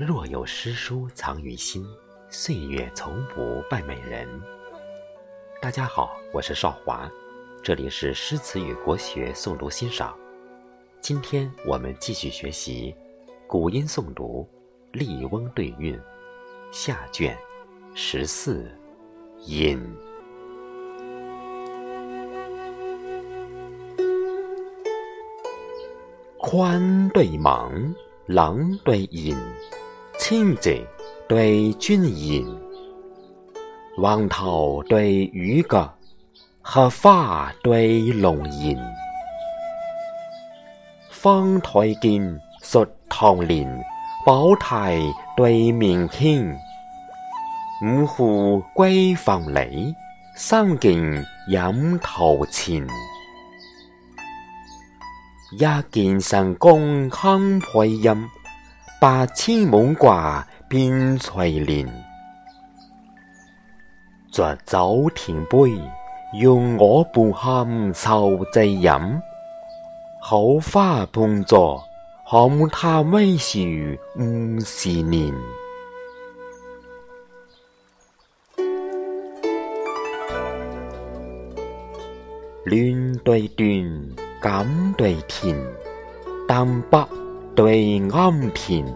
若有诗书藏于心，岁月从不败美人。大家好，我是少华，这里是诗词与国学诵读欣赏。今天我们继续学习古音诵读《笠翁对韵》下卷十四《引》。宽对忙，狼对隐。清者对君隐，王涛对渔歌，鹤发对龙吟。方台见述唐年，宝台对明天。五湖归凤里，三径饮桃前。一见神功堪配音。八千门挂边翠帘，酌酒停杯，用我半酣愁醉饮。好花碰作，看他微笑五十年。乱对断，感对甜，淡白。对庵田，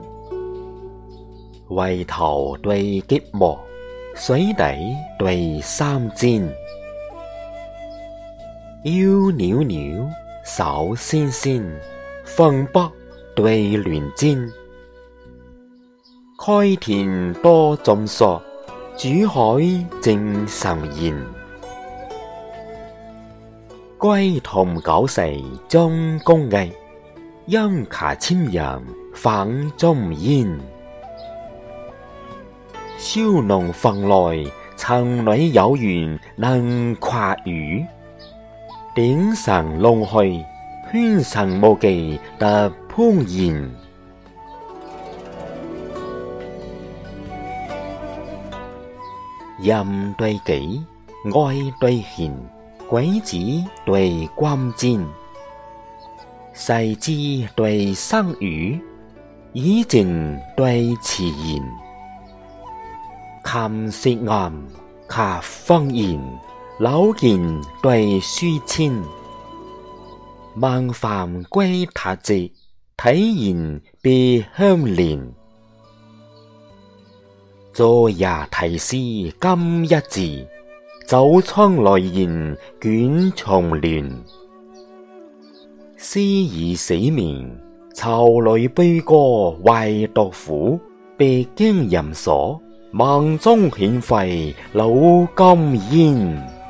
围头对结幕，水底对三尖，腰袅袅，手纤纤，风北对乱尖。开田多种树，珠海正神言。归同九世中工艺。音卡清扬放中烟，小农房内城里有缘能跨雨，顶上龙去圈上无忌得潘言。音对己，爱对贤，鬼子对光尖。细枝对生语，以静对辞言。琴舌暗，卡方言，柳言对书签。万帆归塔直，体言别相连。昨夜题诗今一字，酒窗来言卷重乱。诗已死眠，愁里悲歌为独苦。别惊人所，梦中显废老金烟。